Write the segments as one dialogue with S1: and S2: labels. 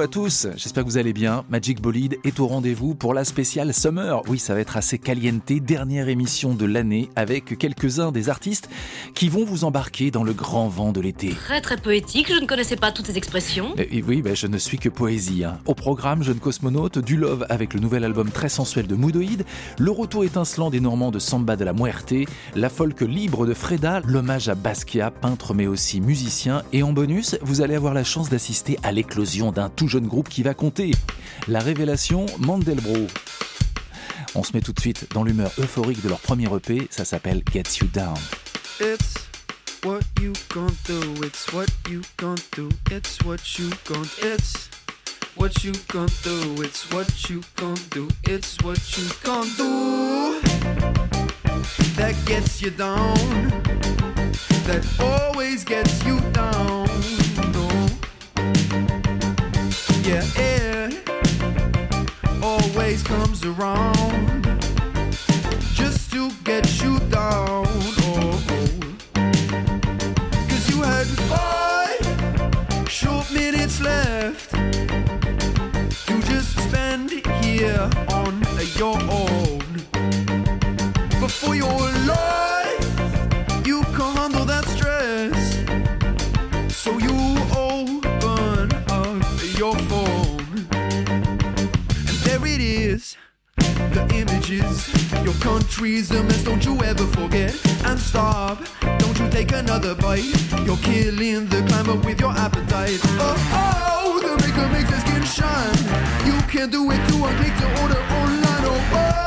S1: Hello à tous, j'espère que vous allez bien. Magic Bolide est au rendez-vous pour la spéciale Summer. Oui, ça va être assez caliente, dernière émission de l'année avec quelques-uns des artistes qui vont vous embarquer dans le grand vent de l'été.
S2: Très très poétique, je ne connaissais pas toutes ces expressions.
S1: Et oui, ben, je ne suis que poésie. hein. Au programme, jeune cosmonaute, du love avec le nouvel album très sensuel de Moodoïd, le retour étincelant des Normands de Samba de la Muerte, la folk libre de Freda, l'hommage à Basquiat, peintre mais aussi musicien, et en bonus, vous allez avoir la chance d'assister à l'éclosion d'un tout jeune groupe qui va compter. La révélation Mandelbro. On se met tout de suite dans l'humeur euphorique de leur premier EP, ça s'appelle Gets You Down.
S3: It's what you gon' do. It's what you gon' do. It's what you gon' It's what you gon' do. It's what you gon' do. It's what you gon' do. That gets you down. That always gets you down. Yeah, it always comes around just to get you down. Oh, Cause you had five short minutes left just spend here on your own. Before your life, there the images. Your country's a mess, don't you ever forget. And stop, don't you take another bite. You're killing the climate with your appetite. Oh, oh, the maker makes your skin shine. You can't do it too ugly to order online. Oh, what?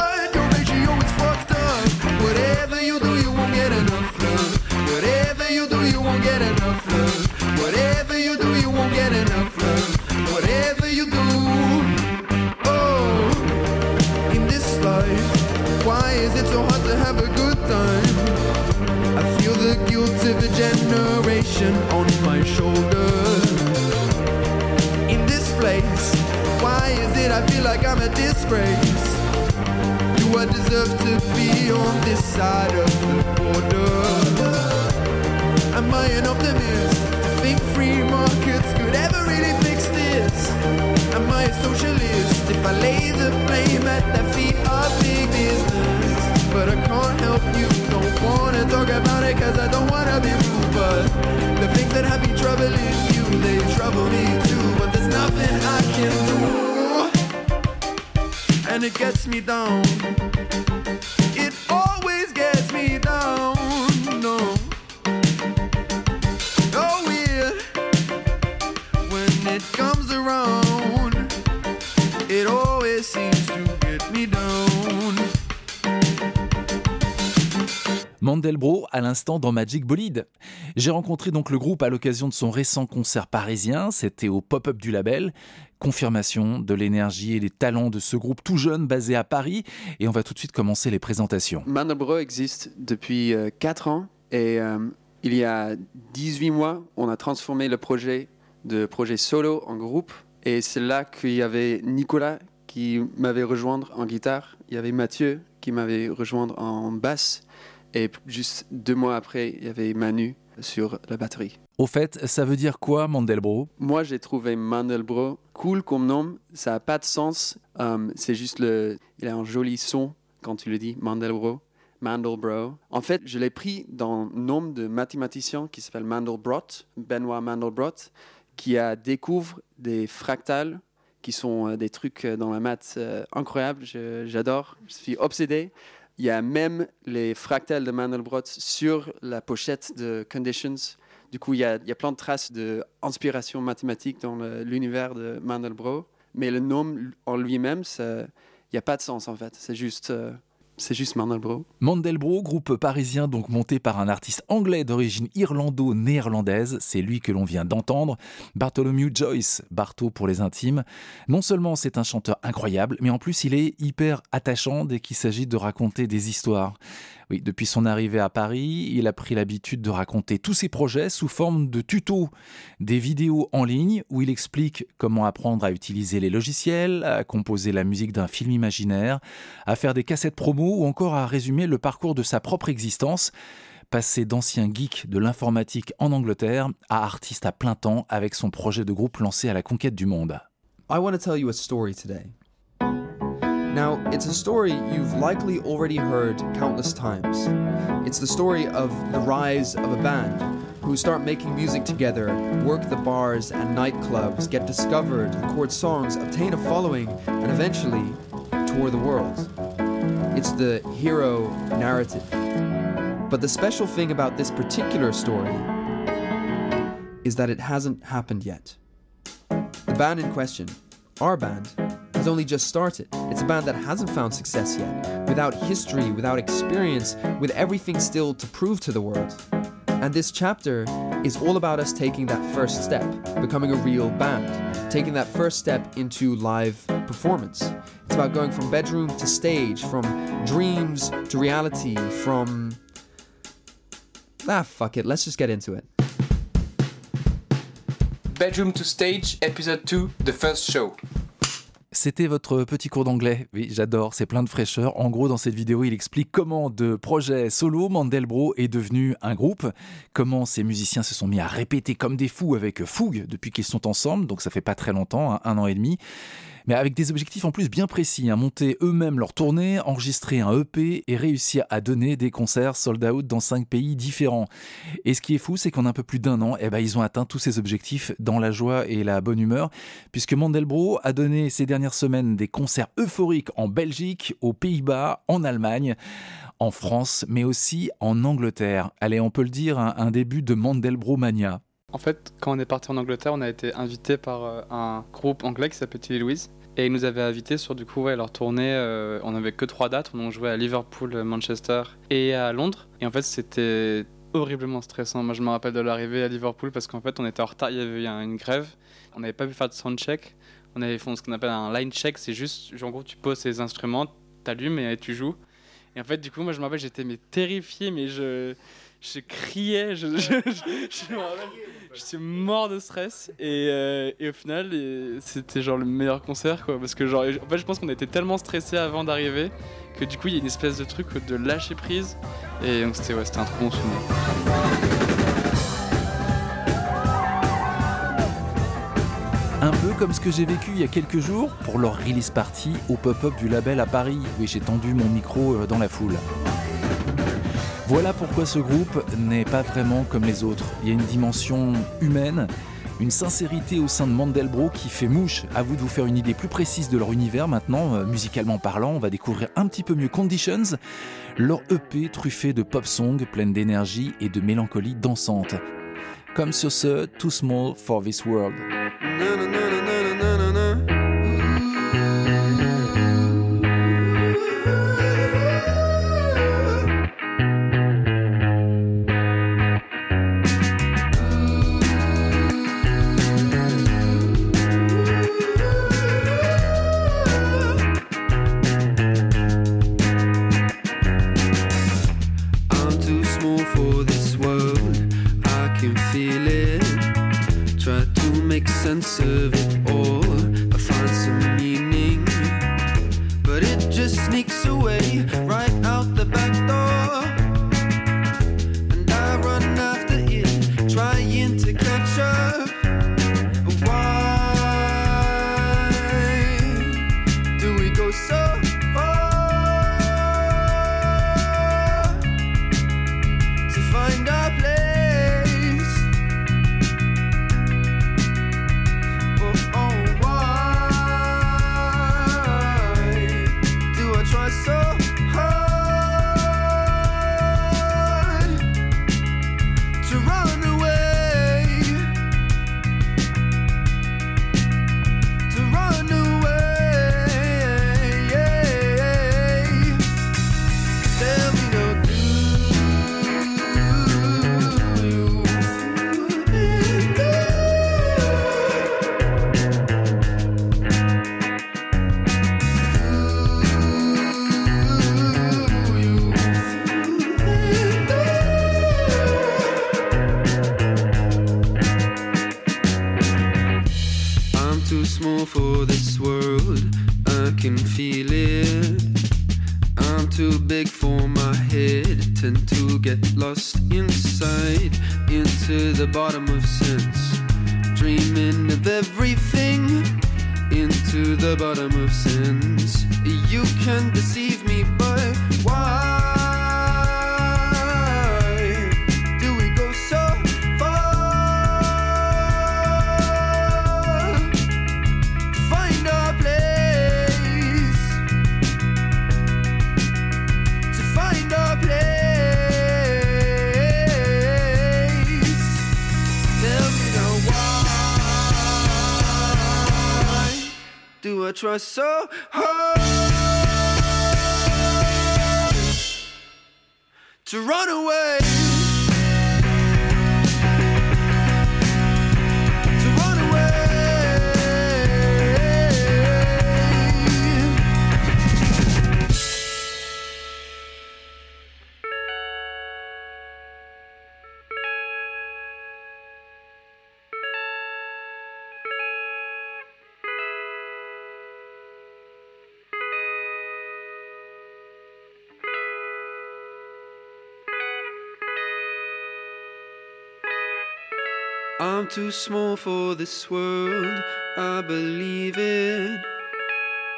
S1: Dans Magic Bolide. J'ai rencontré donc le groupe à l'occasion de son récent concert parisien, c'était au pop-up du label. Confirmation de l'énergie et des talents de ce groupe tout jeune basé à Paris et on va tout de suite commencer les présentations.
S4: Mandelbro existe depuis 4 ans et euh, il y a 18 mois, on a transformé le projet de projet solo en groupe et c'est là qu'il y avait Nicolas qui m'avait rejoindre en guitare, il y avait Mathieu qui m'avait rejoindre en basse et juste deux mois après, il y avait Manu sur la batterie.
S1: Au fait, ça veut dire quoi Mandelbro
S4: Moi, j'ai trouvé Mandelbro cool comme nom. Ça n'a pas de sens. Euh, c'est juste le. Il a un joli son quand tu le dis, Mandelbro. Mandelbro. En fait, je l'ai pris dans le nom de mathématicien qui s'appelle Mandelbrot, Benoît Mandelbrot, qui a découvert des fractales qui sont euh, des trucs euh, dans la maths euh, incroyables. Je- J'adore. Je suis obsédé. Il y a même les fractales de Mandelbrot sur la pochette de Conditions. Du coup, il y a, il y a plein de traces d'inspiration mathématique dans l'univers de Mandelbrot. Mais le nom en lui-même, il n'y a pas de sens en fait. C'est juste euh,
S5: c'est juste Mandelbro.
S1: Mandelbro, groupe parisien donc monté par un artiste anglais d'origine irlando-néerlandaise, c'est lui que l'on vient d'entendre, Bartholomew Joyce, Bartho pour les intimes. Non seulement c'est un chanteur incroyable, mais en plus il est hyper attachant dès qu'il s'agit de raconter des histoires. Depuis son arrivée à Paris, il a pris l'habitude de raconter tous ses projets sous forme de tutos, des vidéos en ligne où il explique comment apprendre à utiliser les logiciels, à composer la musique d'un film imaginaire, à faire des cassettes promo ou encore à résumer le parcours de sa propre existence passé d'ancien geek de l'informatique en Angleterre à artiste à plein temps avec son projet de groupe lancé à la conquête du monde.
S3: I want to tell you a story. Now, it's a story you've likely already heard countless times. It's the story of the rise of a band who start making music together, work the bars and nightclubs, get discovered, record songs, obtain a following, and eventually tour the world. It's the hero narrative. But the special thing about this particular story is that it hasn't happened yet. The band in question, our band, has only just started. It's a band that hasn't found success yet, without history, without experience, with everything still to prove to the world. And this chapter is all about us taking that first step, becoming a real band, taking that first step into live performance. It's about going from bedroom to stage, from dreams to reality, from. Ah, fuck it, let's just get into it.
S6: Bedroom to Stage, Episode 2, The First Show.
S1: C'était votre petit cours d'anglais. Oui, j'adore, c'est plein de fraîcheur. En gros, dans cette vidéo, il explique comment de projet solo, Mandelbro est devenu un groupe, comment ces musiciens se sont mis à répéter comme des fous avec fougue depuis qu'ils sont ensemble, donc ça fait pas très longtemps, hein, un an et demi mais avec des objectifs en plus bien précis, hein, monter eux-mêmes leur tournée, enregistrer un EP et réussir à donner des concerts sold out dans cinq pays différents. Et ce qui est fou, c'est qu'en un peu plus d'un an, eh ben, ils ont atteint tous ces objectifs dans la joie et la bonne humeur, puisque Mandelbro a donné ces dernières semaines des concerts euphoriques en Belgique, aux Pays-Bas, en Allemagne en France, mais aussi en Angleterre. Allez, on peut le dire, un, un début de Mandelbro Mania.
S7: En fait, quand on est parti en Angleterre, on a été invité par euh, un groupe anglais qui s'appelle Tilly Louise. Et ils nous avaient invités sur du coup ouais, leur tournée. euh, on n'avait que trois dates. On jouait à Liverpool, Manchester et à Londres. Et en fait, c'était horriblement stressant. Moi, je me rappelle de l'arrivée à Liverpool parce qu'en fait, on était en retard. Il y avait eu une grève. On n'avait pas pu faire de soundcheck. On avait fait ce qu'on appelle un line check. C'est juste, en gros, tu poses les instruments, t'allumes et tu joues. Et en fait, du coup, moi, je me rappelle, j'étais mais terrifié, mais je, je criais, je, je, je, je me rappelle, j'étais mort de stress. Et, euh, au final, c'était genre le meilleur concert, quoi. Parce que, genre, en fait, je pense qu'on était tellement stressé avant d'arriver que du coup, il y a une espèce de truc de lâcher prise. Et donc, c'était ouais, un trop bon souvenir.
S1: Un peu comme ce que j'ai vécu il y a quelques jours pour leur release party au pop-up du label à Paris. Oui, j'ai tendu mon micro euh, dans la foule. Voilà pourquoi ce groupe n'est pas vraiment comme les autres. Il y a une dimension humaine, une sincérité au sein de Mandelbro qui fait mouche. À vous de vous faire une idée plus précise de leur univers maintenant, euh, musicalement parlant. On va découvrir un petit peu mieux Conditions, leur EP truffé de pop song pleine d'énergie et de mélancolie dansante. Comme sur ce Too Small for This World.
S8: Make
S3: too small for this world, I believe it.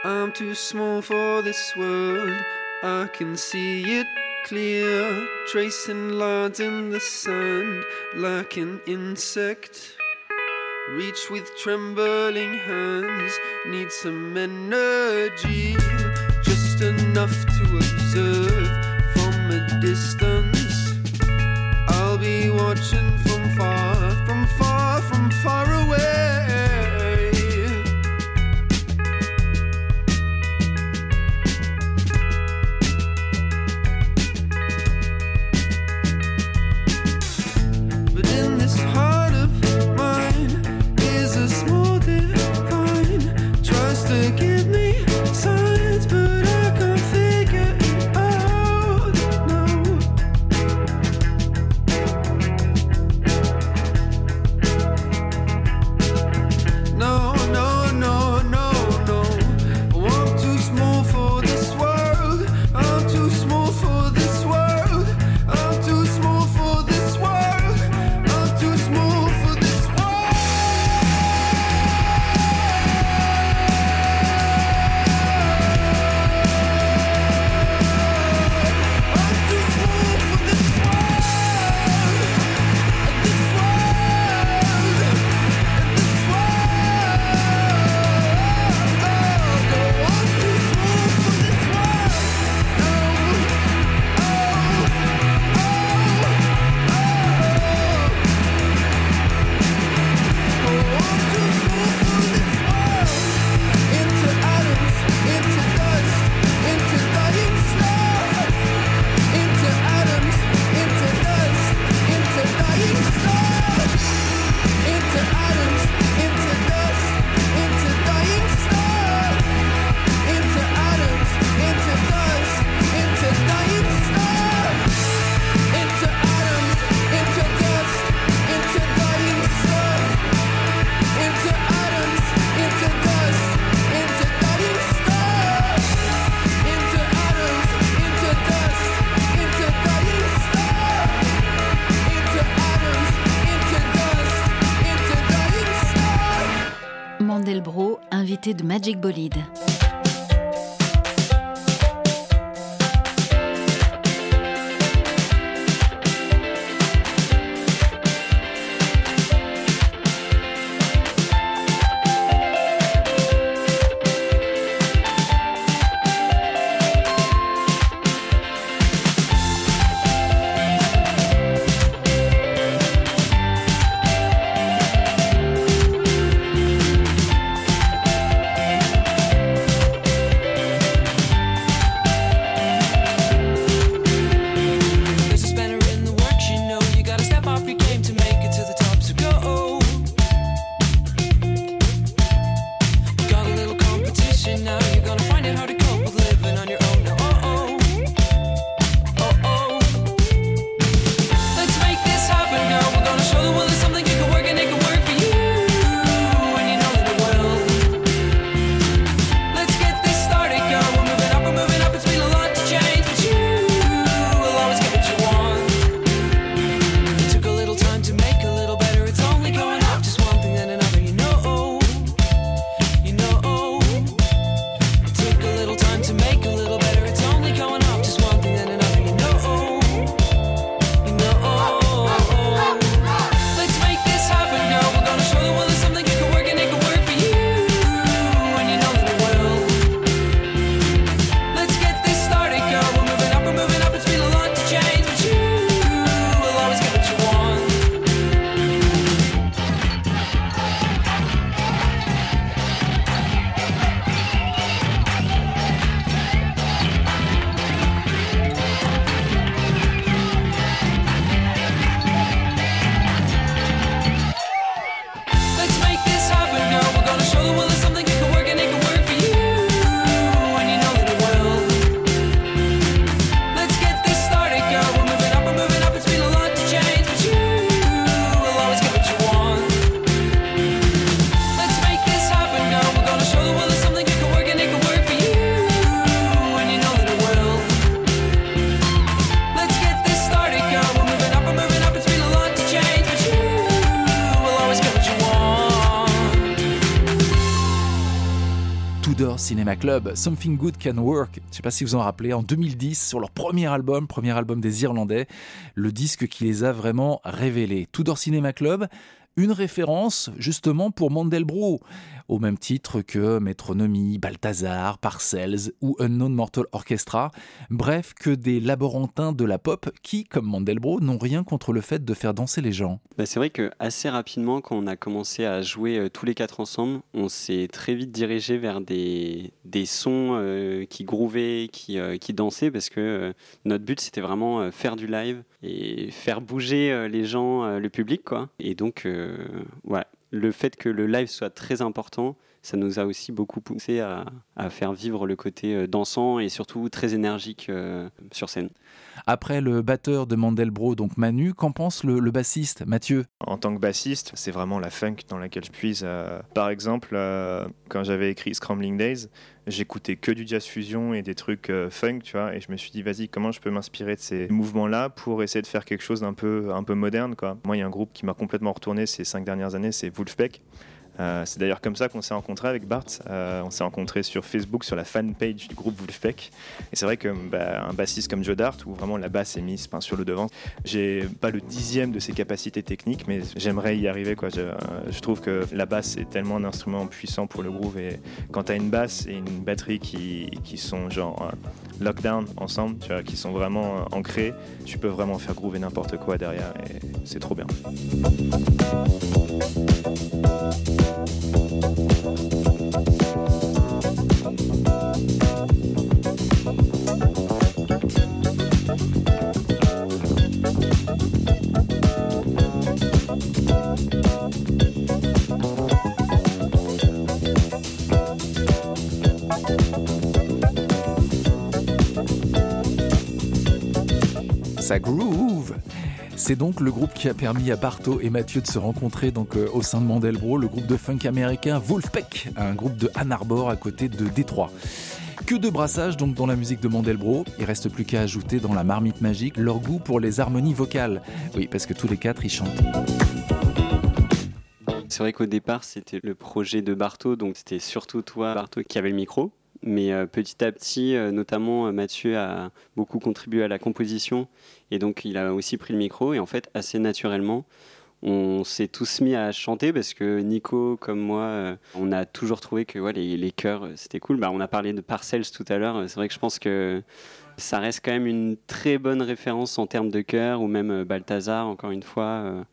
S3: I'm too small for this world, I can see it clear, tracing lines in the sand like an insect. Reach with trembling hands, need some energy, just enough to observe from a distance.
S9: Magic Bolide.
S1: Cinema Club, Something Good Can Work. Je sais pas si vous en rappelez, en 2010, sur leur premier album, premier album des Irlandais, le disque qui les a vraiment révélés. Tudor Cinema Club, une référence justement pour Mandelbrot, au même titre que Métronomie, Balthazar, Parcells ou Unknown Mortal Orchestra, bref que des laborantins de la pop qui, comme Mandelbrot, n'ont rien contre le fait de faire danser les gens.
S10: Bah, c'est vrai que assez rapidement, quand on a commencé à jouer euh, tous les quatre ensemble, on s'est très vite dirigé vers des, sons euh, qui groovaient, qui, euh, qui dansaient, parce que notre but c'était vraiment faire du live et faire bouger les gens, le public, quoi. Et donc, ouais, le fait que le live soit très important, ça nous a aussi beaucoup poussé à, faire vivre le côté euh, dansant et surtout très énergique euh, sur scène.
S1: Après le batteur de Mandelbro, donc Manu, qu'en pense le, bassiste Mathieu?
S11: En tant que bassiste, c'est vraiment la funk dans laquelle je puise. Euh, par exemple, quand j'avais écrit Scrambling Days, j'écoutais que du jazz fusion et des trucs funk, tu vois, et je me suis dit, vas-y, comment je peux m'inspirer de ces mouvements-là pour essayer de faire quelque chose d'un peu, un peu moderne, quoi. Moi, il y a un groupe qui m'a complètement retourné ces cinq dernières années, c'est Wolfpack. Euh, c'est d'ailleurs comme ça qu'on s'est rencontré avec Bart. Euh, on s'est rencontré sur Facebook, sur la fanpage du groupe Wolfpack. Et c'est vrai que bah, bassiste comme Joe Dart, où vraiment la basse est mise sur le devant, j'ai pas le dixième de ses capacités techniques, mais j'aimerais y arriver. Quoi. Je, euh, je, trouve que la basse est tellement un instrument puissant pour le groove. Et quand tu as une basse et une batterie qui, qui sont genre lockdown ensemble, tu vois, qui sont vraiment ancrés, tu peux vraiment faire groover n'importe quoi derrière. Et c'est trop bien.
S1: Ça groove c'est donc le groupe qui a permis à Barto et Mathieu de se rencontrer donc euh, au sein de Mandelbro, le groupe de funk américain Wolfpack, un groupe de Ann Arbor à côté de Détroit. Que de brassage donc dans la musique de Mandelbro, il reste plus qu'à ajouter dans la marmite magique leur goût pour les harmonies vocales. Oui, parce que tous les quatre ils chantent.
S10: C'est vrai qu'au départ, c'était le projet de Barto, donc c'était surtout toi, Barto, qui avait le micro. Mais euh, petit à petit, euh, notamment Mathieu a beaucoup contribué à la composition et donc il a aussi pris le micro et en fait assez naturellement, on s'est tous mis à chanter parce que Nico comme moi, euh, on a toujours trouvé que les, chœurs euh, c'était cool. Bah, on a parlé de Parcells tout à l'heure. C'est vrai que je pense que ça reste quand même une très bonne référence en termes de chœur ou même euh, Balthazar encore une fois.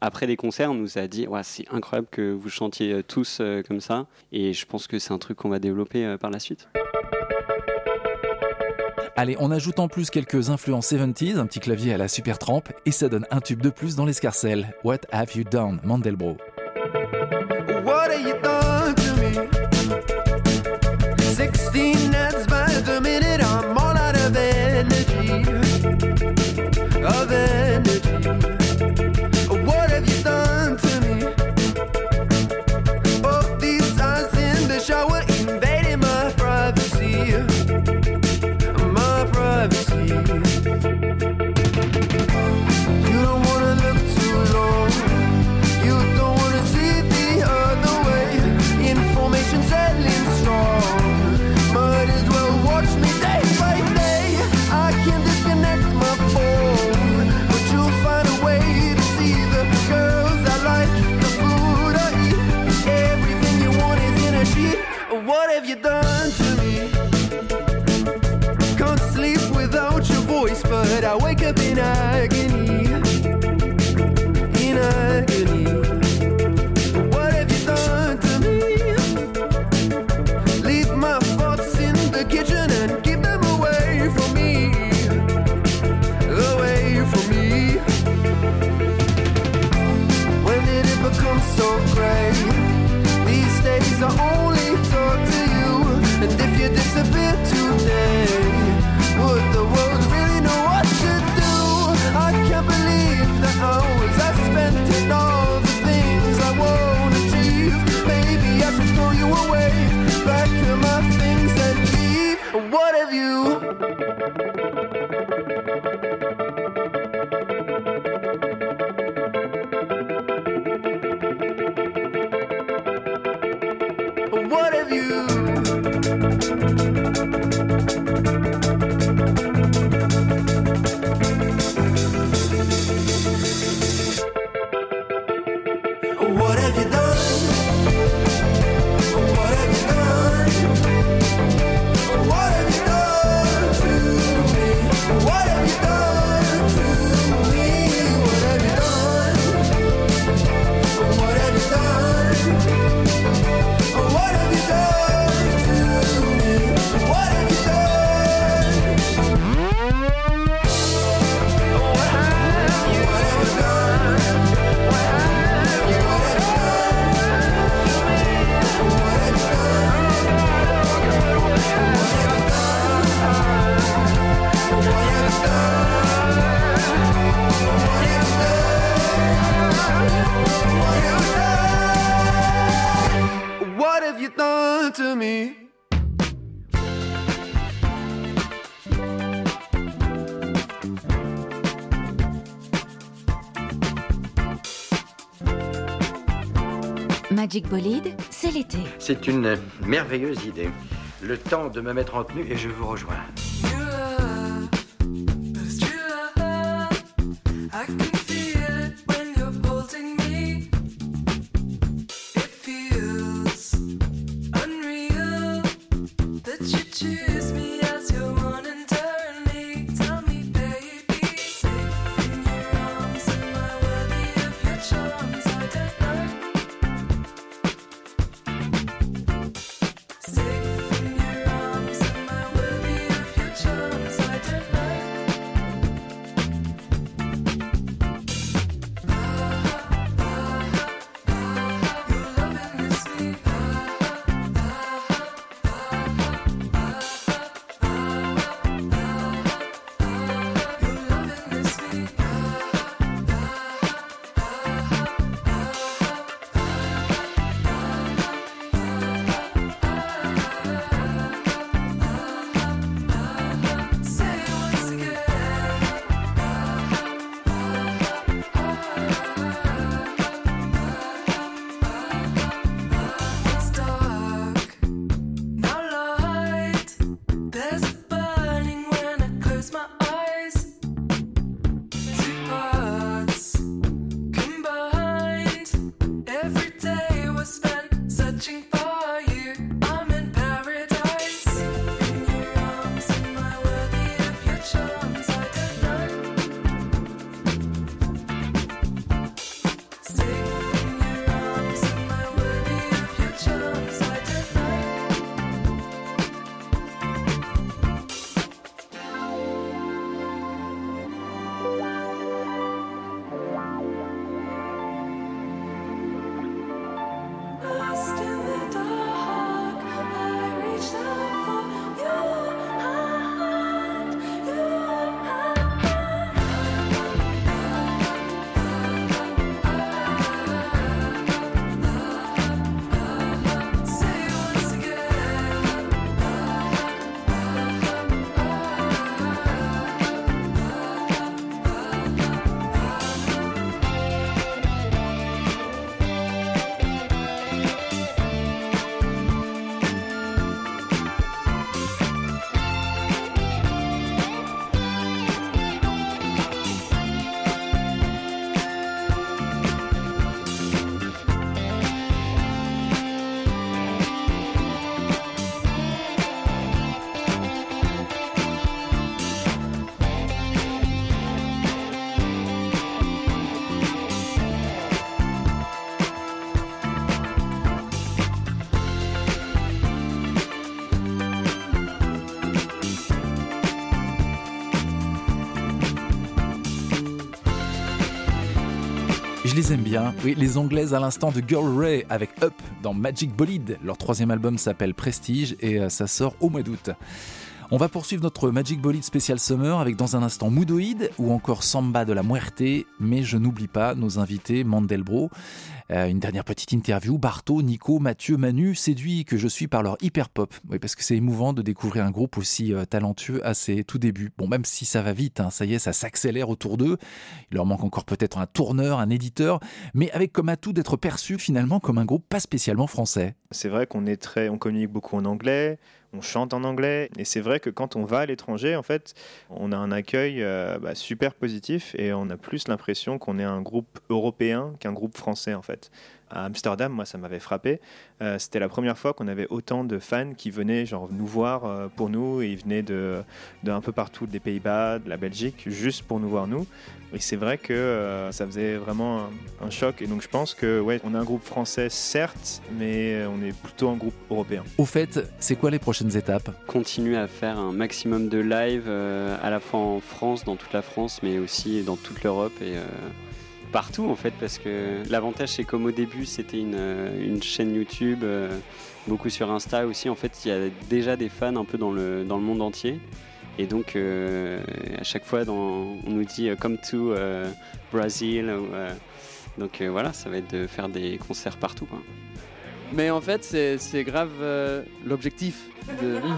S10: Après des concerts, on nous a dit ouais, c'est incroyable que vous chantiez tous comme ça et je pense que c'est un truc qu'on va développer par la suite.
S1: Allez, on ajoute en plus quelques influences 70s, un petit clavier à la super trempe, et ça donne un tube de plus dans l'escarcelle. What have you done, Mandelbro?
S12: Magic Bolide, c'est l'été.
S13: C'est une merveilleuse idée. Le temps de me mettre en tenue et je vous rejoins.
S1: Les aime bien. Oui, les anglaises à l'instant de Girl Ray avec Up dans Magic Bolide. Leur troisième album s'appelle Prestige et euh, ça sort au mois d'août. On va poursuivre notre Magic Bolide spécial Summer avec dans un instant Moodoid ou encore Samba de la Muerte, mais je n'oublie pas nos invités Mandelbro. Euh, une dernière petite interview, Barto, Nico, Mathieu, Manu, séduits que je suis par leur hyper pop. Oui, parce que c'est émouvant de découvrir un groupe aussi euh, talentueux à ses tout débuts. Bon, même si ça va vite, hein, ça y est, ça s'accélère autour d'eux. Il leur manque encore peut-être un tourneur, un éditeur, mais avec comme atout d'être perçu finalement comme un groupe pas spécialement français.
S11: C'est vrai qu'on est très, on communique beaucoup en anglais, on chante en anglais, et c'est vrai que quand on va à l'étranger, en fait, on a un accueil euh, bah, super positif et on a plus l'impression qu'on est un groupe européen qu'un groupe français, en fait. À Amsterdam, moi, ça m'avait frappé. Euh, C'était la première fois qu'on avait autant de fans qui venaient genre nous voir euh, pour nous, et ils venaient de, de un peu partout, des Pays-Bas, de la Belgique, juste pour nous voir nous. Et c'est vrai que euh, ça faisait vraiment un, un choc. Et donc je pense que ouais, on est un groupe français certes, mais on est plutôt un groupe européen.
S1: Au fait, c'est quoi les prochaines étapes?
S10: Continuer à faire un maximum de live euh, à la fois en France, dans toute la France, mais aussi dans toute l'Europe et euh, partout en fait, parce que l'avantage c'est comme au début c'était une, euh, une chaîne YouTube, euh, beaucoup sur Insta aussi. En fait, il y a déjà des fans un peu dans le, dans le monde entier. Et donc, euh, à chaque fois, dans- on nous dit Come to euh, Brazil. ou, euh, donc euh, voilà, ça va être de faire des concerts partout. quoi.
S3: Mais en fait, c'est grave euh, l'objectif. De...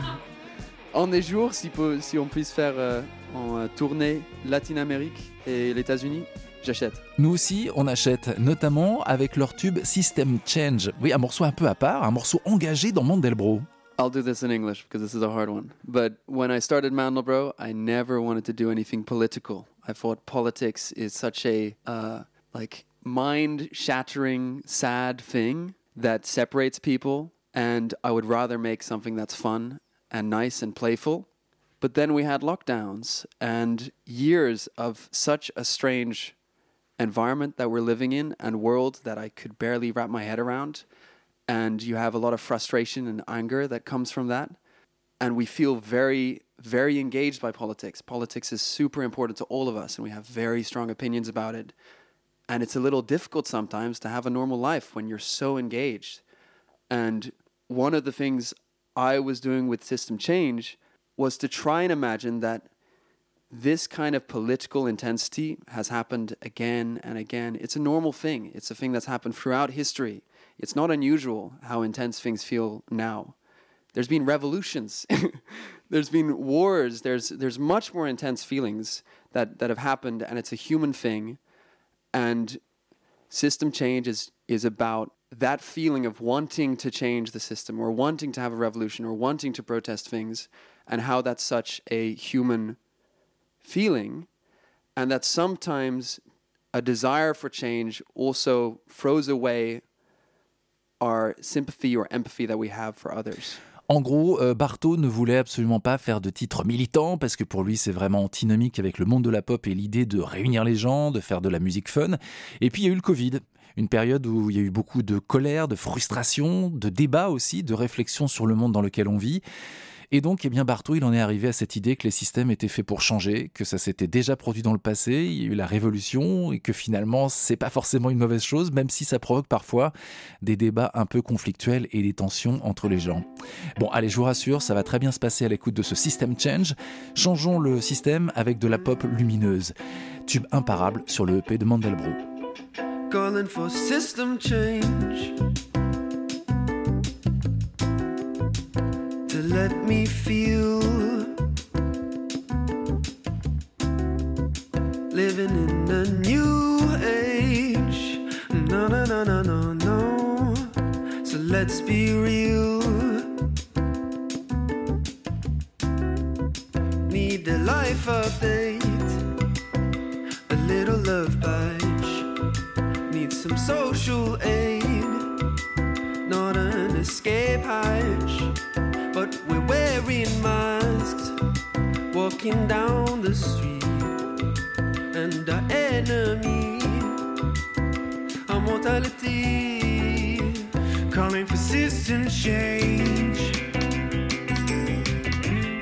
S3: En des jours, si, si on puisse faire euh, en euh, tournée Latine-Amérique et les États-Unis, j'achète.
S1: Nous aussi, on achète, notamment avec leur tube System Change. Oui, un morceau un peu à part, un morceau engagé dans Mandelbro.
S3: I'll do this in English because this is a hard one. But when I started Mandelbro, I never wanted to do anything political. I thought politics is such a uh, like mind-shattering, sad thing that separates people, and I would rather make something that's fun and nice and playful. But then we had lockdowns and years of such a strange environment that we're living in and world that I could barely wrap my head around and you have a lot of frustration and anger that comes from that. And we feel very, very engaged by politics. Politics is super important to all of us, and we have very strong opinions about it. And it's a little difficult sometimes to have a normal life when you're so engaged. And one of the things I was doing with System Change was to try and imagine that this kind of political intensity has happened again and again. It's a normal thing, it's a thing that's happened throughout history. It's not unusual how intense things feel now. There's been revolutions, there's been wars, there's, there's much more intense feelings that, that have happened, and it's a human thing. And system change is, is about that feeling of wanting to change the system or wanting to have a revolution or wanting to protest things, and how that's such a human feeling, and that sometimes a desire for change also throws away our sympathy or empathy that we have for others.
S1: En gros, euh, Barto ne voulait absolument pas faire de titres militants parce que pour lui c'est vraiment antinomique avec le monde de la pop et l'idée de réunir les gens, de faire de la musique fun. Et puis il y a eu le Covid, une période où il y a eu beaucoup de colère, de frustration, de débats aussi, de réflexion sur le monde dans lequel on vit. Et donc, eh bien, Bartho, il en est arrivé à cette idée que les systèmes étaient faits pour changer, que ça s'était déjà produit dans le passé, il y a eu la révolution, et que finalement, c'est pas forcément une mauvaise chose, même si ça provoque parfois des débats un peu conflictuels et des tensions entre les gens. Bon, allez, je vous rassure, ça va très bien se passer à l'écoute de ce System Change. Changeons le système avec de la pop lumineuse. Tube imparable sur le EP de Mandelbrot.
S14: Let me feel living in a new age. No, no, no, no, no, no. So let's be real. Need a life update, a little love bite need some social aid. Not an escape hatch, but we're wearing masks, walking down the street. And our enemy, our mortality, calling for system change.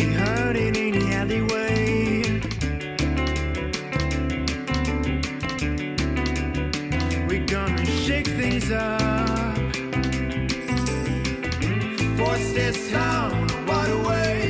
S14: You heard it in the alleyway. We're gonna shake things up. Force this town right away.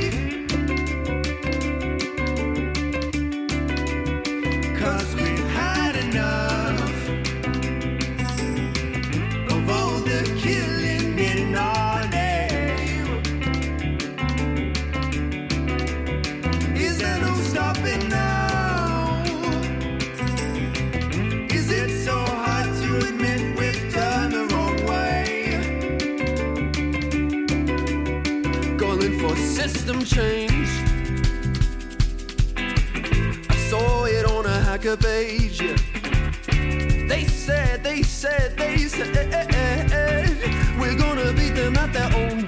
S14: System change. I saw it on a hacker page. yeah. They said, they said, they said, we're gonna beat them at their own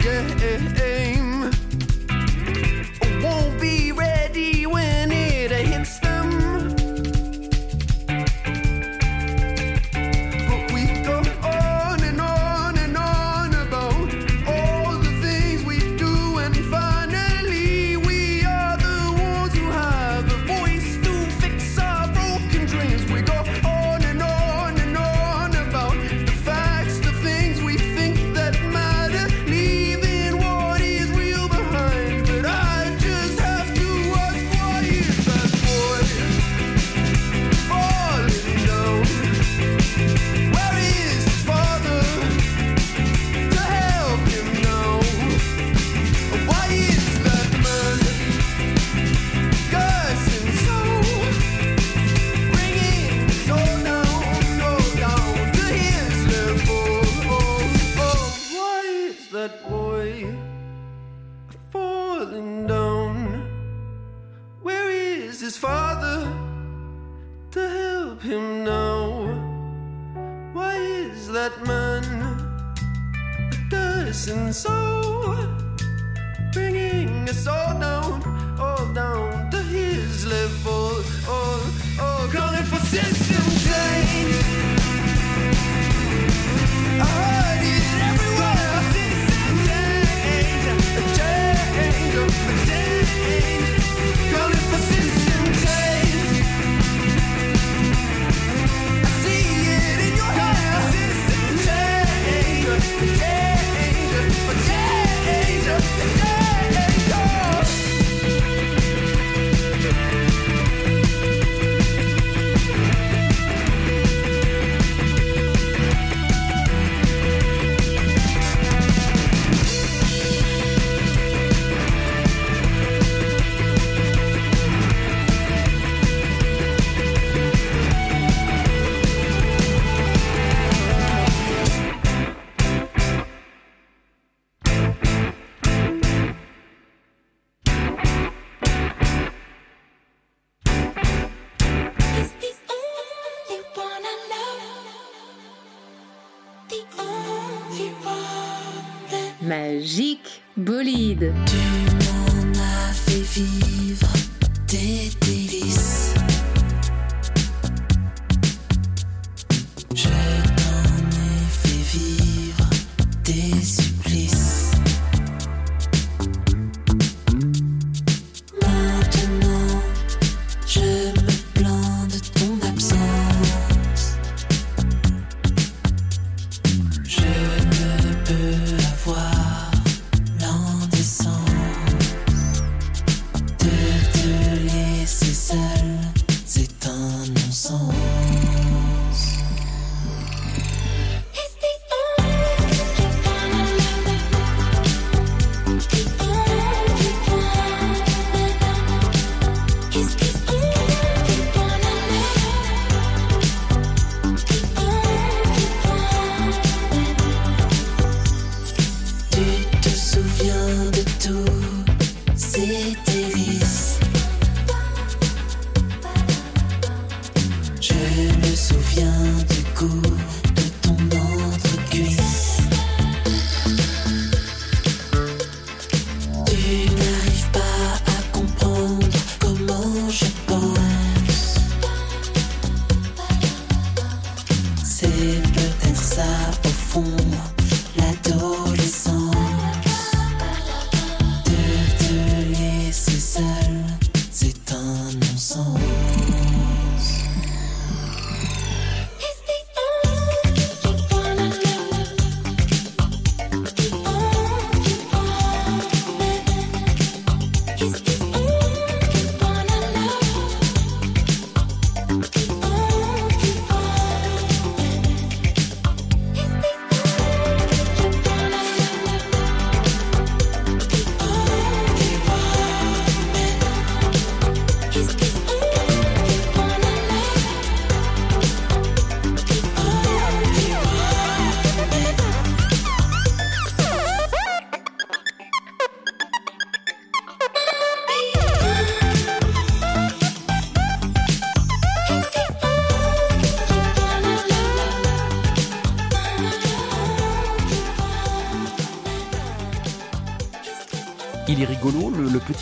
S12: bolide.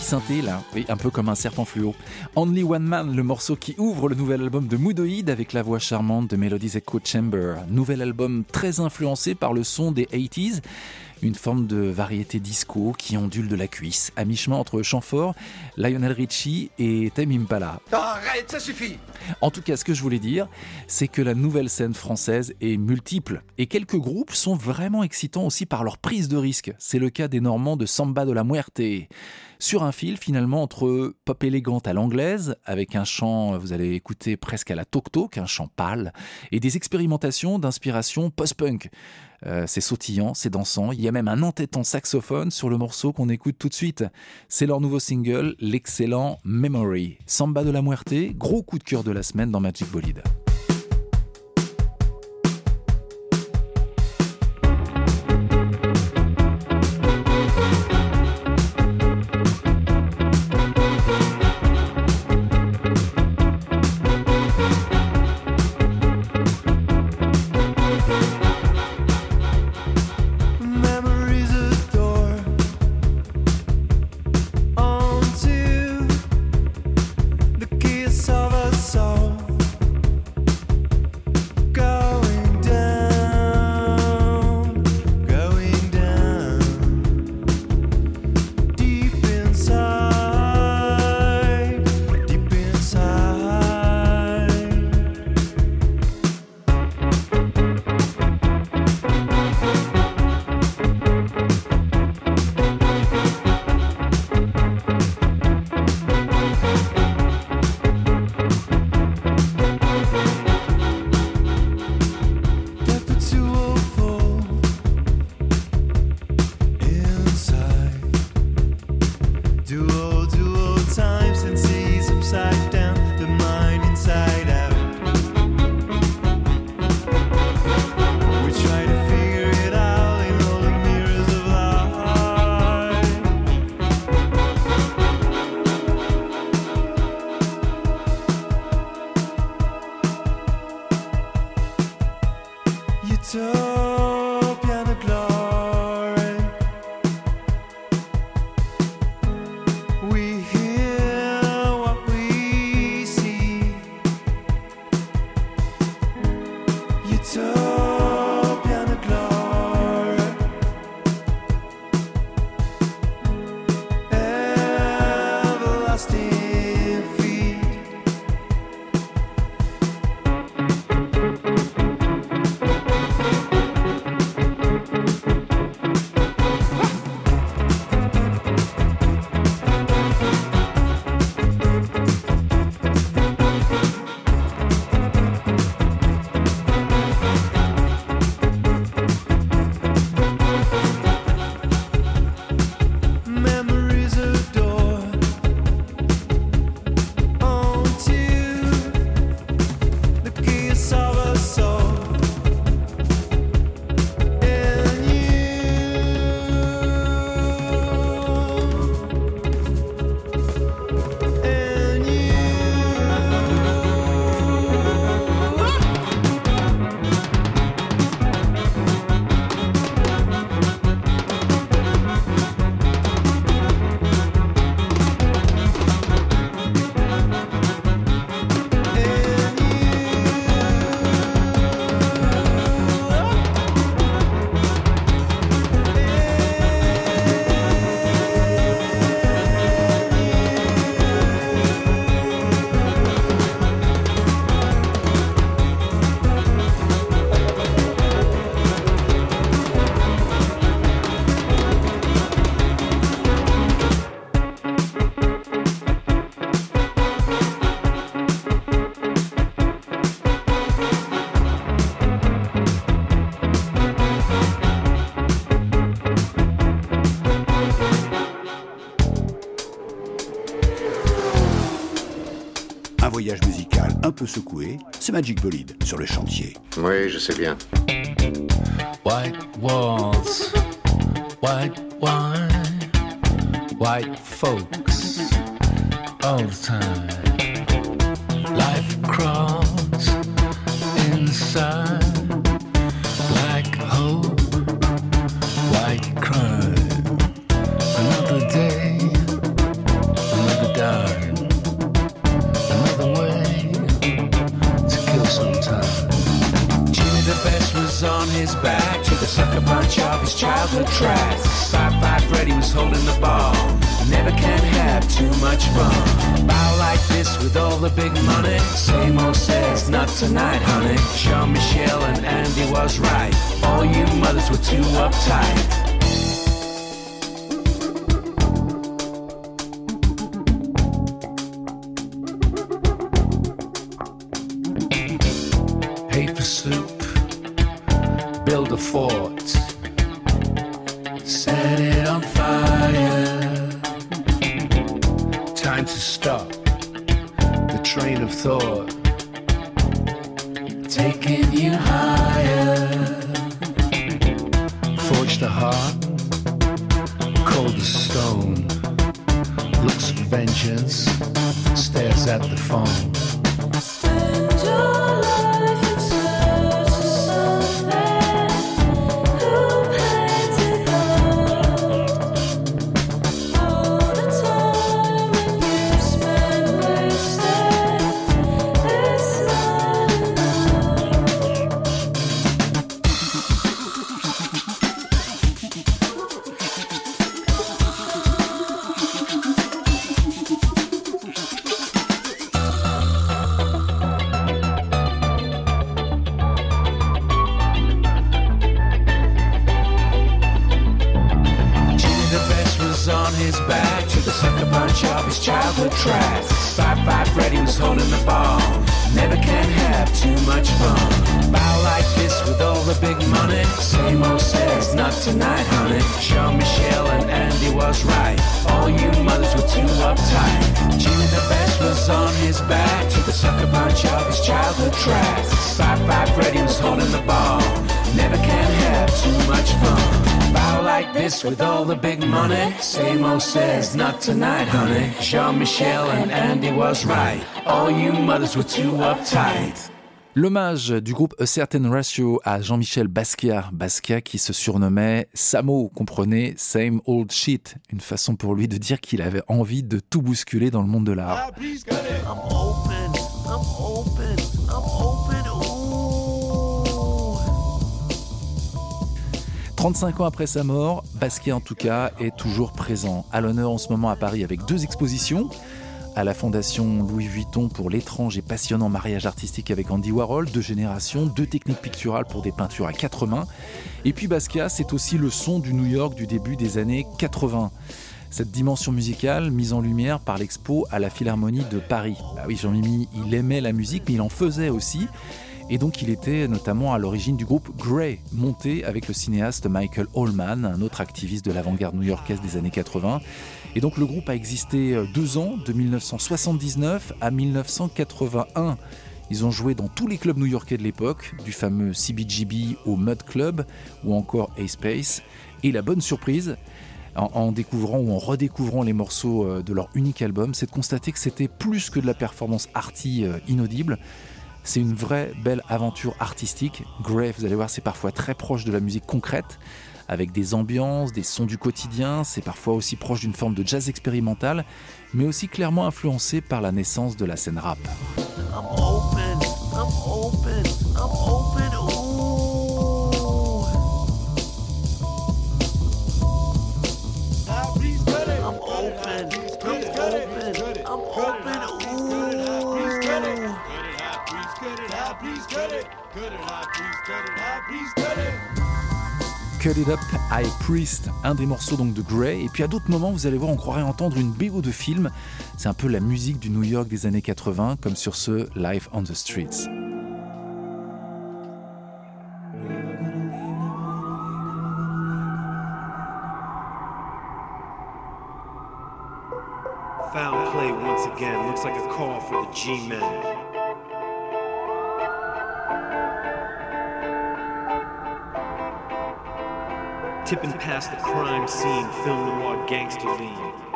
S1: Synthé là, un peu comme un serpent fluo. Only One Man, le morceau qui ouvre le nouvel album de Moodoid avec la voix charmante de Melodies Echo Chamber. Nouvel album très influencé par le son des 80s, une forme de variété disco qui ondule de la cuisse, à mi-chemin entre chant fort, Lionel Richie et Tame Impala.
S15: Arrête, ça suffit
S1: En tout cas, ce que je voulais dire, c'est que la nouvelle scène française est multiple et quelques groupes sont vraiment excitants aussi par leur prise de risque. C'est le cas des Normands de Samba de la Muerte. Sur un fil finalement entre pop élégante à l'anglaise, avec un chant, vous allez écouter presque à la tok-tok, un chant pâle, et des expérimentations d'inspiration post-punk. Euh, c'est sautillant, c'est dansant, il y a même un entêtant saxophone sur le morceau qu'on écoute tout de suite. C'est leur nouveau single, l'excellent Memory. Samba de la Muerte, gros coup de cœur de la semaine dans Magic Bolide.
S16: Peu secoué, c'est Magic Bolide sur le chantier.
S17: Oui, je sais bien.
S18: Tonight, honey. Jean Michel and Andy was right. All you mothers were too uptight.
S1: L'hommage du groupe A Certain Ratio à Jean-Michel Basquiat, Basquiat qui se surnommait Samo, comprenez Same Old Shit, une façon pour lui de dire qu'il avait envie de tout bousculer dans le monde de l'art. 35 ans après sa mort, Basquiat en tout cas est toujours présent. À l'honneur en ce moment à Paris avec deux expositions. À la Fondation Louis Vuitton pour l'étrange et passionnant mariage artistique avec Andy Warhol, deux générations, deux techniques picturales pour des peintures à quatre mains. Et puis Basquiat, c'est aussi le son du New York du début des années 80. Cette dimension musicale mise en lumière par l'expo à la Philharmonie de Paris. Bah oui, Jean-Mimi, il aimait la musique, mais il en faisait aussi. Et donc il était notamment à l'origine du groupe Grey, monté avec le cinéaste Michael Allman, un autre activiste de l'avant-garde new-yorkaise des années 80. Et donc le groupe a existé deux ans, de 1979 à 1981. Ils ont joué dans tous les clubs new-yorkais de l'époque, du fameux CBGB au Mud Club ou encore A-Space. Et la bonne surprise, en, en, découvrant ou en redécouvrant les morceaux euh, de leur unique album, c'est de constater que c'était plus que de la performance arty euh, inaudible. C'est une vraie belle aventure artistique. Grey, vous allez voir, c'est parfois très proche de la musique concrète, avec des ambiances, des sons du quotidien. C'est parfois aussi proche d'une forme de jazz expérimental, mais aussi clairement influencé par la naissance de la scène rap. Cut It Up, High Priest, un des morceaux donc de Grey. Et puis à d'autres moments, vous allez voir, on croirait entendre une BO de film. C'est un peu la musique du New York des années 80, comme sur ce Life on the Streets.
S19: Foul play once again looks like a call for the G-men. Tipping past the crime scene, film noir gangster lean.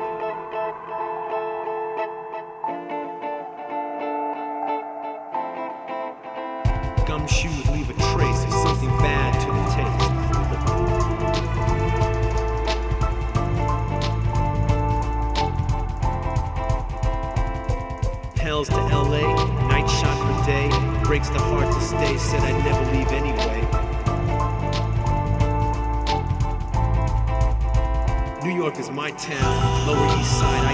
S19: Town, Lower East Side, I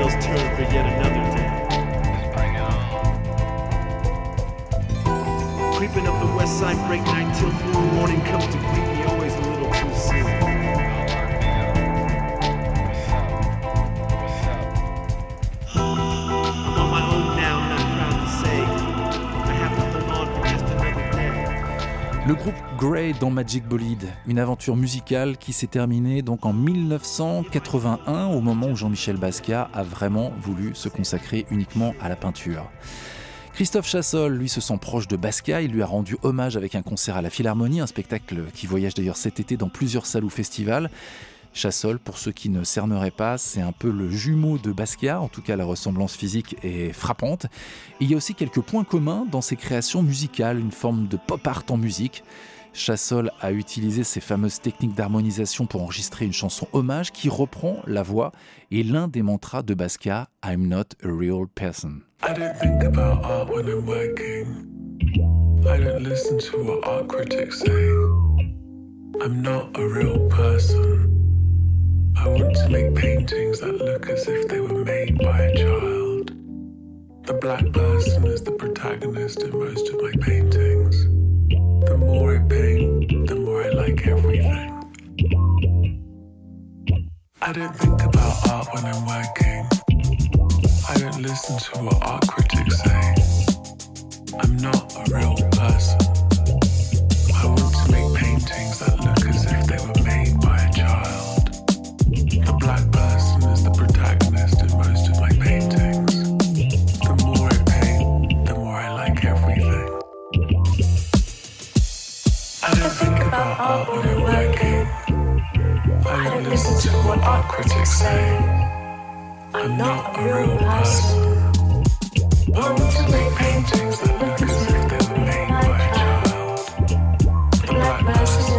S19: Windmills turn for yet another day. Creeping up the west side, break night till noon. Morning comes to greet me, always a little too soon. I'm on my own now, not proud to say. I have to hold on for just another day.
S1: Le groupe Grey dans Magic Bolide, une aventure musicale qui s'est terminée donc en 1981 au moment où Jean-Michel Basquiat a vraiment voulu se consacrer uniquement à la peinture. Christophe Chassol, lui, se sent proche de Basquiat. Il lui a rendu hommage avec un concert à la Philharmonie, un spectacle qui voyage d'ailleurs cet été dans plusieurs salles ou festivals. Chassol, pour ceux qui ne cerneraient pas, c'est un peu le jumeau de Basquiat, en tout cas la ressemblance physique est frappante. Il y a aussi quelques points communs dans ses créations musicales, une forme de pop art en musique. Chassol a utilisé ces fameuses techniques d'harmonisation pour enregistrer une chanson hommage qui reprend la voix et l'un des mantras de Basquiat, I'm not a real person.
S20: I don't think about art when I'm working. I don't listen to what art critics say. I'm not a real person. I want to make paintings that look as if they were made by a child. The black person is the protagonist in most of my paintings. The more I paint, the more I like everything. I don't think about art when I'm working. I don't listen to what art critics say. I'm not a real person. Art when I'm working. I don't listen to what art critics say. I'm not a real person. I want to make paintings that look as if they were made by a child. The black person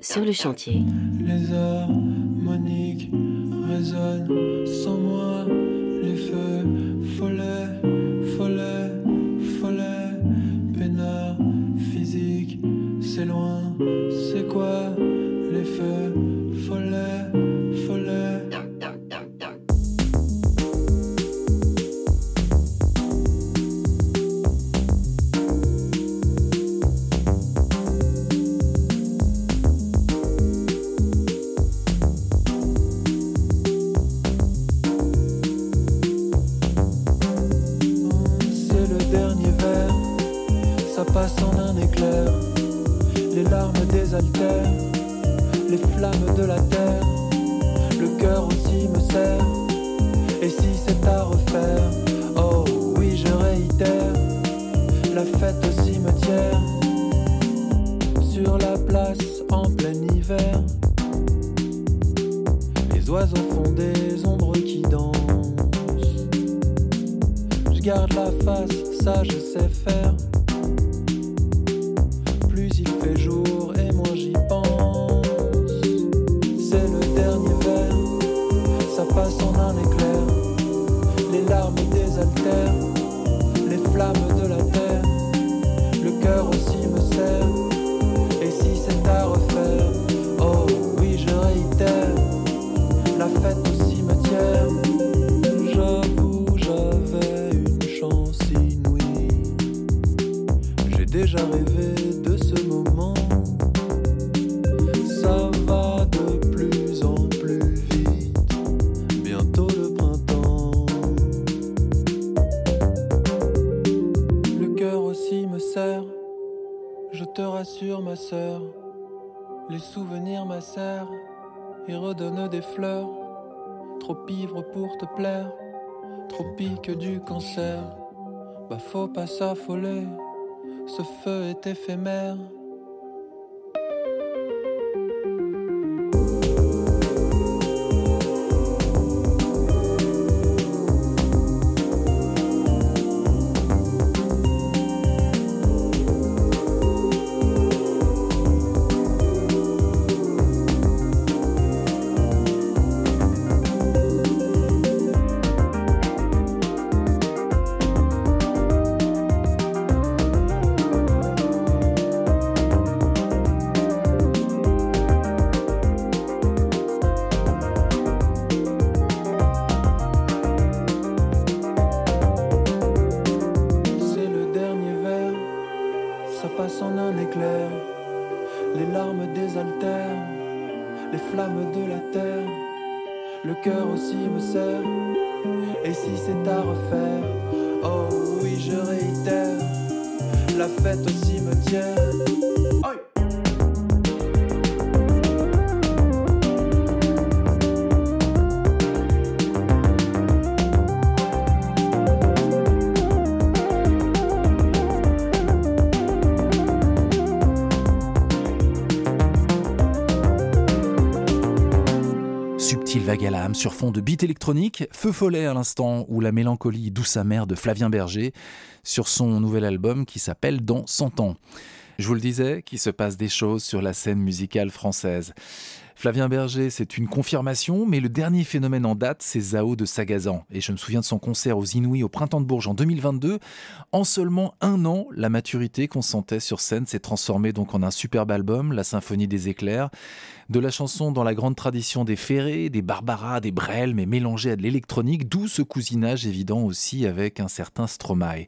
S12: sur le chantier.
S14: Passe en un éclair. Les larmes désaltèrent, les flammes de la terre. Le cœur aussi me serre. Et si c'est à refaire, oh oui, je réitère. La fête au cimetière, sur la place en plein hiver. Les oiseaux font des ombres qui dansent. Je garde la face, ça je sais faire. Les souvenirs m'acèrent et redonnent des fleurs. Trop ivre pour te plaire, trop pique du cancer. Bah faut pas s'affoler, ce feu est éphémère. Le cœur aussi me serre. Et si c'est à refaire, oh oui, je réitère. La fête au cimetière.
S1: Sur fond de beat électronique, Feu follet à l'instant ou la mélancolie douce amère de Flavien Berger sur son nouvel album qui s'appelle Dans 100 ans. Je vous le disais, qu'il se passe des choses sur la scène musicale française. Flavien Berger, c'est une confirmation, mais le dernier phénomène en date, c'est Zao de Sagazan. Et je me souviens de son concert aux Inouïs au Printemps de Bourges en 2022. En seulement un an, la maturité qu'on sentait sur scène s'est transformée donc en un superbe album, La Symphonie des éclairs. De la chanson dans la grande tradition des Ferré, des Barbara, des Brel, mais mélangée à de l'électronique, d'où ce cousinage évident aussi avec un certain Stromae.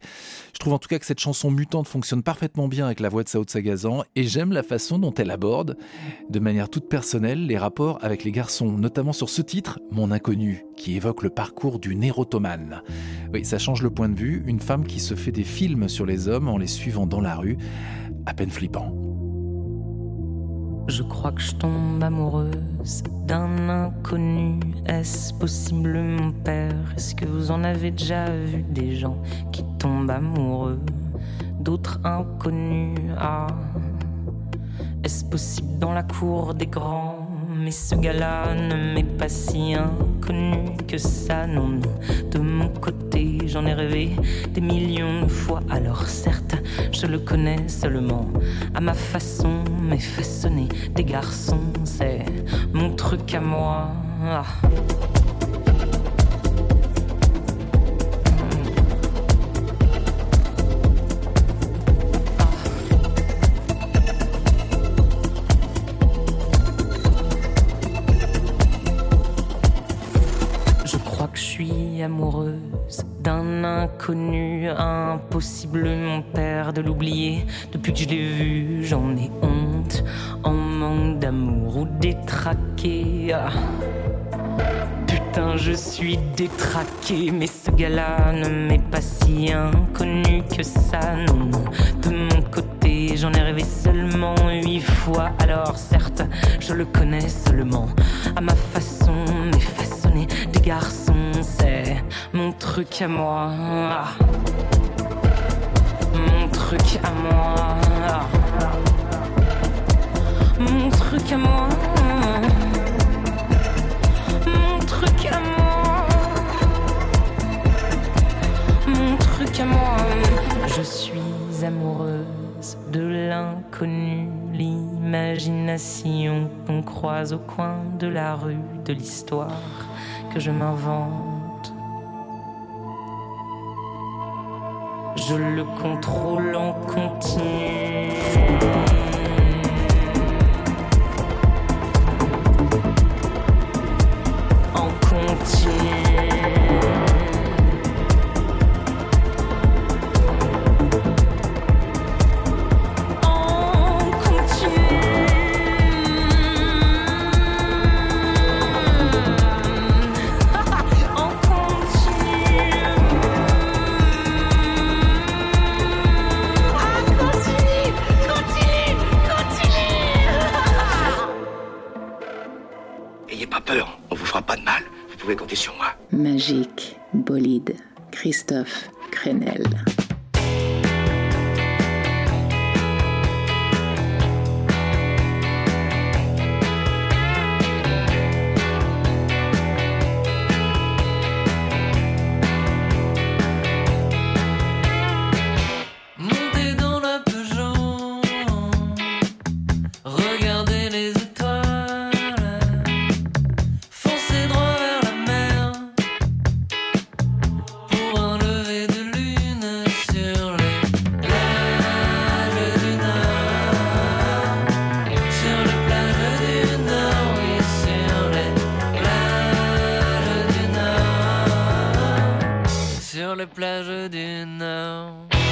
S1: Je trouve en tout cas que cette chanson mutante fonctionne parfaitement bien avec la voix de Sao Sagazan et j'aime la façon dont elle aborde, de manière toute personnelle, les rapports avec les garçons, notamment sur ce titre, Mon Inconnu, qui évoque le parcours d'une érotomane. Oui, ça change le point de vue, une femme qui se fait des films sur les hommes en les suivant dans la rue, à peine flippant.
S21: Je crois que je tombe amoureuse d'un inconnu. Est-ce possible, mon père? Est-ce que vous en avez déjà vu des gens qui tombent amoureux d'autres inconnus? Ah, est-ce possible dans la cour des grands mais ce gars-là ne m'est pas si inconnu que ça, non. De mon côté, j'en ai rêvé des millions de fois, alors certes, je le connais seulement à ma façon, mais façonner des garçons, c'est mon truc à moi. Ah. Amoureuse d'un inconnu, impossible mon père de l'oublier. Depuis que je l'ai vu, j'en ai honte, en manque d'amour ou détraqué. Ah. Putain, je suis détraqué, mais ce gars-là ne m'est pas si inconnu que ça, non, non. De mon côté, j'en ai rêvé seulement huit fois, alors certes, je le connais seulement à ma façon, mais façonner des garçons, c'est mon truc à moi. Mon truc à moi. Mon truc à moi. Mon truc à moi. Mon truc à moi. Je suis amoureuse de l'inconnu, l'imagination qu'on croise au coin de la rue, de l'histoire que je m'invente. Je le contrôle en continu.
S22: Christophe Crenel.
S23: Sur les plages du Nord.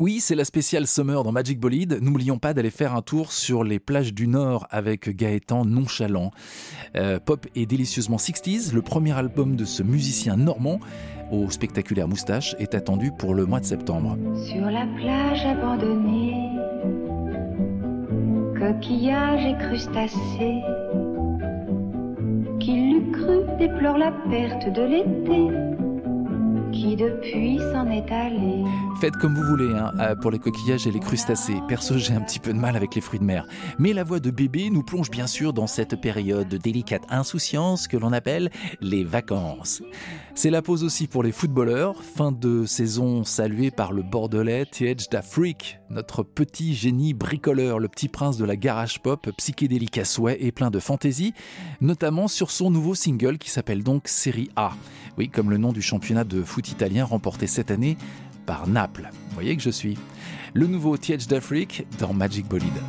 S23: Oui, c'est la
S1: spéciale Summer dans Magic Bolide. N'oublions pas d'aller faire un tour sur les plages du Nord avec Gaëtan Nonchalant. Euh, pop et délicieusement 60s, le premier album de ce musicien normand aux spectaculaires moustaches est attendu pour le mois de septembre.
S24: Sur la plage abandonnée, coquillages et crustacés, qui l'eût cru déplore la perte de l'été, qui depuis s'en est allé.
S1: Faites comme vous voulez hein, euh, pour les coquillages et les crustacés. Perso, j'ai un petit peu de mal avec les fruits de mer. Mais la voix de bébé nous plonge bien sûr dans cette période de délicate insouciance que l'on appelle les vacances. C'est la pause aussi pour les footballeurs. Fin de saison saluée par le bordelais T.H. Da Freak, notre petit génie bricoleur, le petit prince de la garage pop, psychédélique à souhait et plein de fantaisie, notamment sur son nouveau single qui s'appelle donc Série A. Oui, comme le nom du championnat de foot italien remporté cette année par Naples. Vous voyez que je suis. Le nouveau T.H. Da Freak dans Magic Bolide.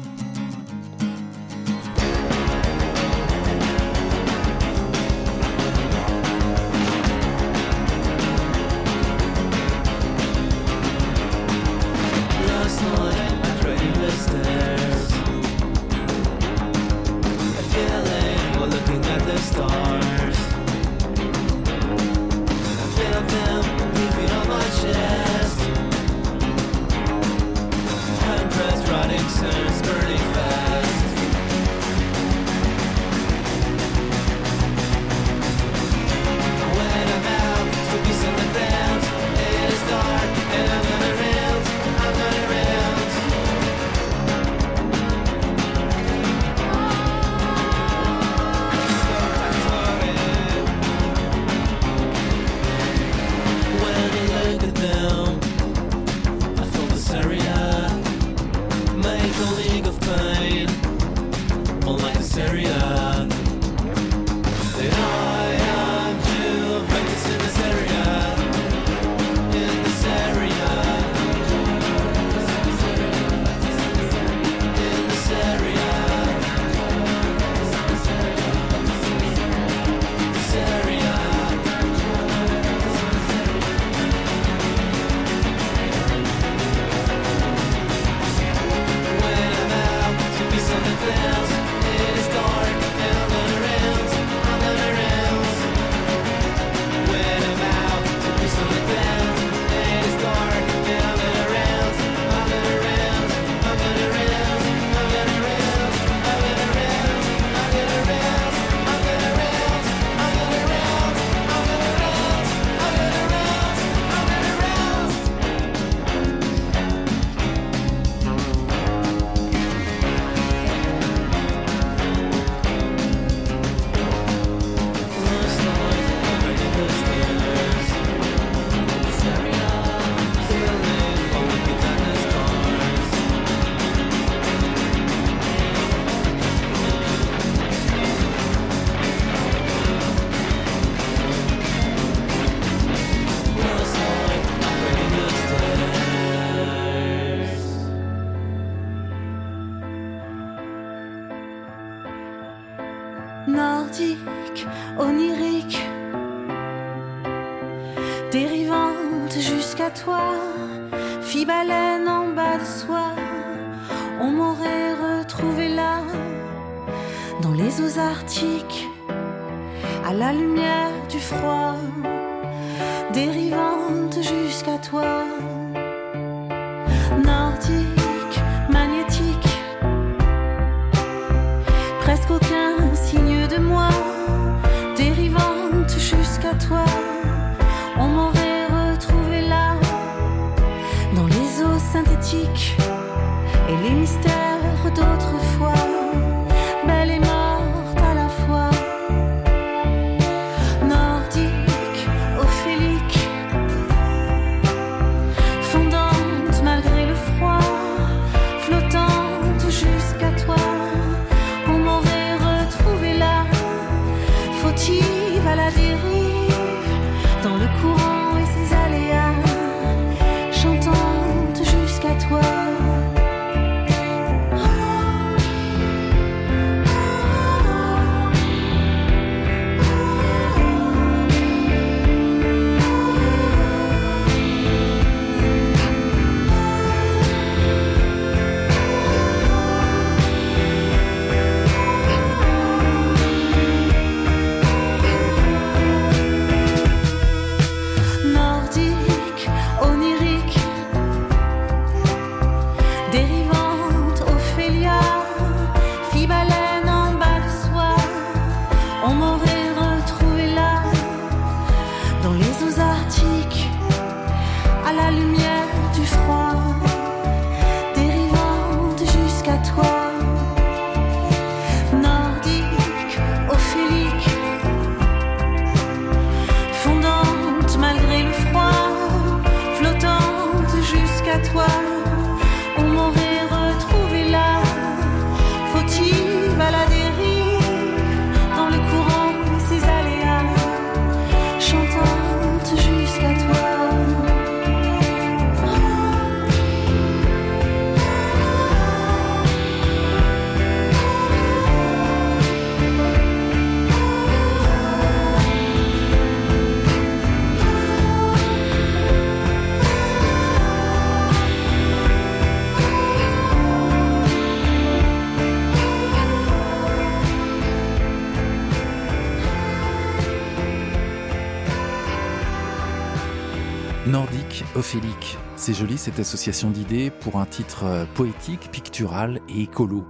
S1: C'est joli cette association d'idées pour un titre euh, poétique, pictural et écolo.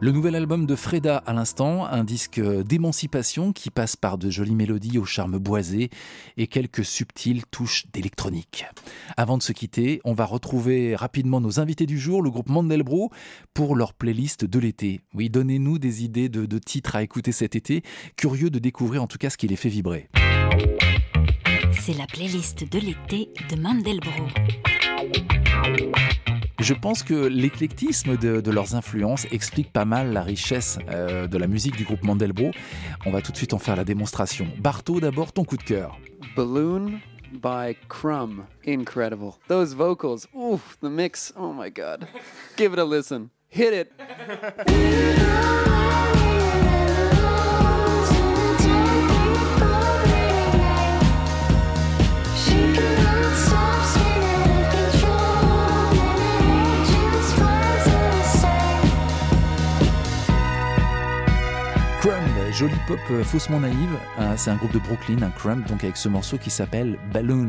S1: Le nouvel album de Freda à l'instant, un disque d'émancipation qui passe par de jolies mélodies au charme boisé et quelques subtiles touches d'électronique. Avant de se quitter, on va retrouver rapidement nos invités du jour, le groupe Mandelbro, pour leur playlist de l'été. Oui, donnez-nous des idées de, de titres à écouter cet été, curieux de découvrir en tout cas ce qui les fait vibrer.
S12: C'est la playlist de l'été de Mandelbro.
S1: Je pense que l'éclectisme de, leurs influences explique pas mal la richesse euh, de la musique du groupe Mandelbro. On va tout de suite en faire la démonstration. Barto, d'abord, ton coup de cœur.
S3: Balloon by Crumb. Incredible. Those vocals. The mix. Oh my god. Give it a listen. Hit it.
S1: Jolie pop euh, faussement naïve. Euh, c'est un groupe de Brooklyn, un Crumb, donc avec ce morceau qui s'appelle Balloon.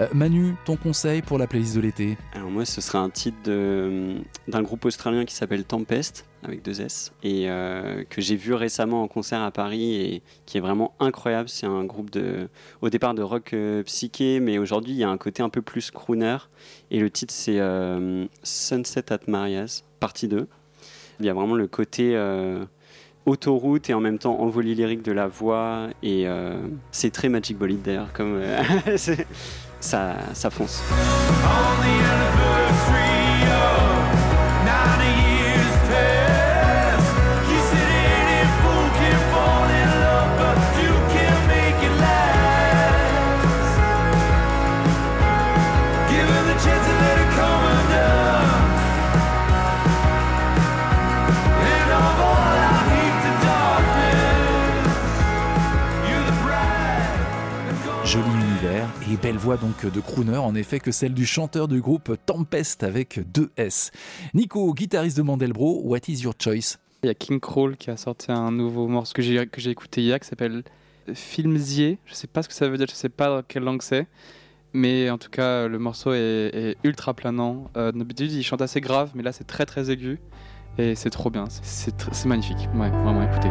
S1: Euh, Manu, ton conseil pour la playlist de l'été?
S10: Alors moi, ce serait un titre de- d'un groupe australien qui s'appelle Tempest, avec deux S, et euh, que j'ai vu récemment en concert à Paris et qui est vraiment incroyable. C'est un groupe de, au départ de rock euh, psyché, mais aujourd'hui il y a un côté un peu plus crooner. Et le titre c'est euh, Sunset at Marias, partie 2. Il y a vraiment le côté euh, autoroute et en même temps envolé lyrique de la voix. Et euh, c'est très Magic Bolide d'ailleurs, comme euh, ça, ça fonce.
S1: Belle voix donc de crooner en effet que celle du chanteur du groupe Tempest avec deux S. Nico, guitariste de Mandelbro, what is your choice?
S7: Il y a King Crawl qui a sorti un nouveau morceau que j'ai que j'ai écouté hier qui s'appelle Filmzier. Je sais pas ce que ça veut dire, je sais pas dans quelle langue c'est. Mais en tout cas, le morceau est, est ultra planant. Euh, D'habitude, il chante assez grave, mais là, c'est très très aigu. Et c'est trop bien, c'est- c'est tr- c'est magnifique. Ouais, vraiment, écoutez.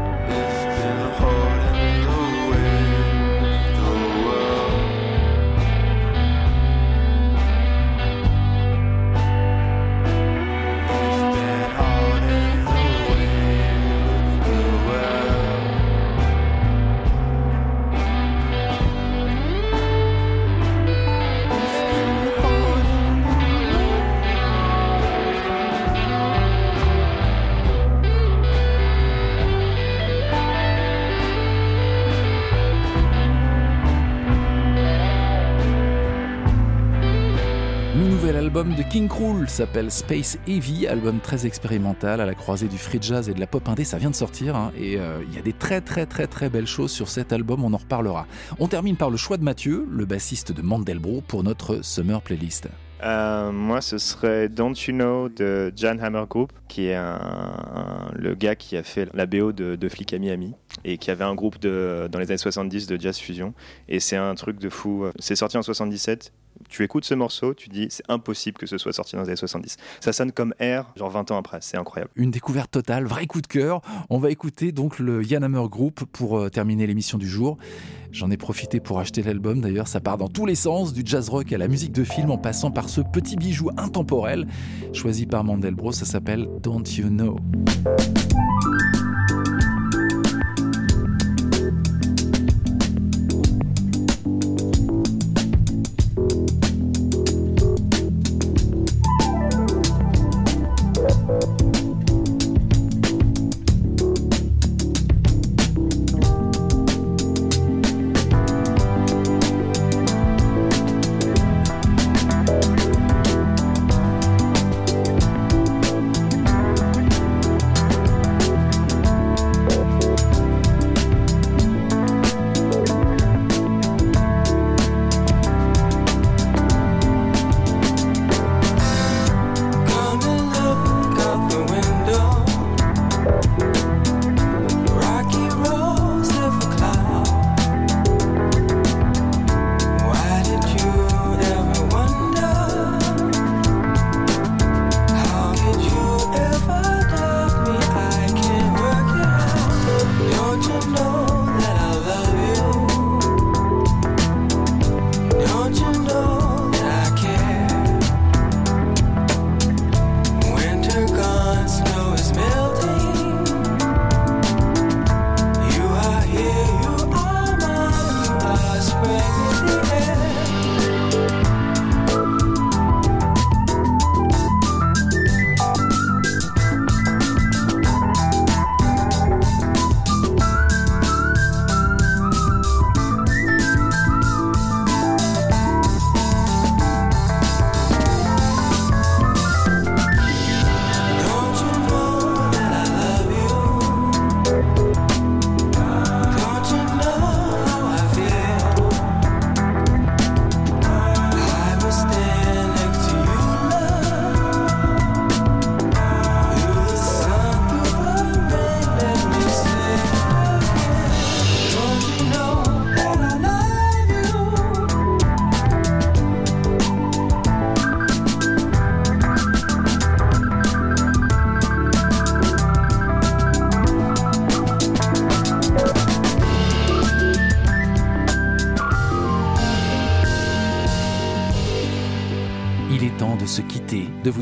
S1: Album de King Cruel s'appelle Space Heavy, album très expérimental à la croisée du free jazz et de la pop indé. Ça vient de sortir hein, et euh, il y a des très très très très belles choses sur cet album, on en reparlera. On termine par le choix de Mathieu, le bassiste de Mandelbro, pour notre Summer Playlist.
S11: Euh, moi, ce serait Don't You Know de Jan Hammer Group, qui est le gars qui a fait la BO de, de Flic à Miami et qui avait un groupe dans les années 70 de jazz fusion. Et c'est un truc de fou. C'est sorti en 77. Tu écoutes ce morceau, tu dis c'est impossible que ce soit sorti dans les années 70. Ça sonne comme Air, genre 20 ans après. C'est incroyable.
S1: Une découverte totale, vrai coup de cœur. On va écouter donc le Yann Hammer Group pour euh, terminer l'émission du jour. J'en ai profité pour acheter l'album d'ailleurs, ça part dans tous les sens, du jazz rock à la musique de film en passant par ce petit bijou intemporel choisi par Mandelbro, ça s'appelle Don't You Know.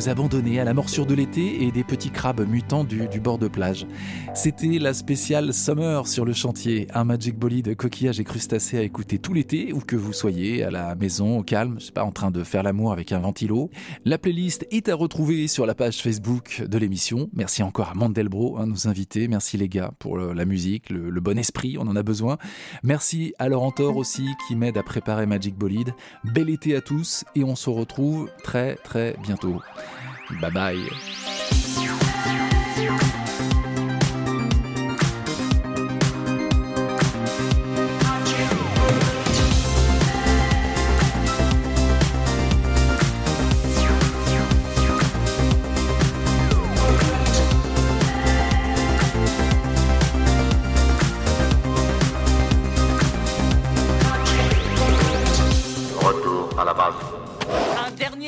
S1: De abandonner à la morsure de l'été et des petits crabes mutants du, bord de plage. C'était la spéciale Summer sur le chantier, un Magic Bolide coquillage et crustacés à écouter tout l'été, où que vous soyez, à la maison, au calme, je sais pas, en train de faire l'amour avec un ventilo. La playlist est à retrouver sur la page Facebook de l'émission. Merci encore à Mandelbro, hein, nos invités. Merci les gars pour la musique, le, le bon esprit, on en a besoin. Merci à Laurent Thor aussi qui m'aide à préparer Magic Bolide. Bel été à tous et on se retrouve très très bientôt. Bye bye.
S25: À la base.